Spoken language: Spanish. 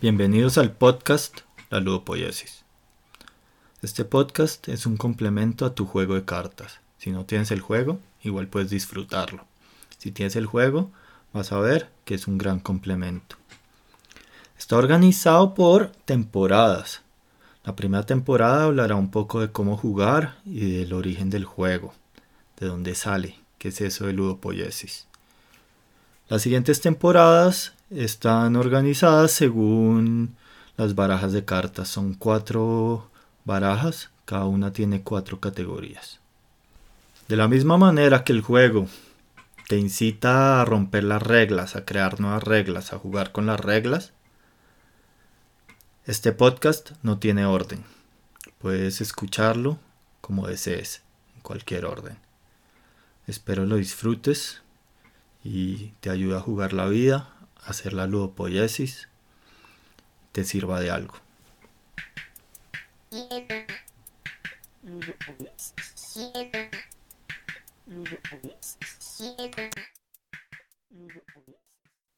Bienvenidos al podcast La Ludopoiesis. Este podcast es un complemento a tu juego de cartas. Si no tienes el juego, igual puedes disfrutarlo. Si tienes el juego, vas a ver que es un gran complemento. Está organizado por temporadas. La primera temporada hablará un poco de cómo jugar y del origen del juego, de dónde sale, qué es eso de ludopoiesis. Las siguientes temporadas están organizadas según las barajas de cartas. Son cuatro barajas, cada una tiene cuatro categorías. De la misma manera que el juego te incita a romper las reglas, a crear nuevas reglas, a jugar con las reglas, este podcast no tiene orden. Puedes escucharlo como desees, en cualquier orden. Espero lo disfrutes y te ayude a jugar la vida, a hacer la ludopoiesis, te sirva de algo.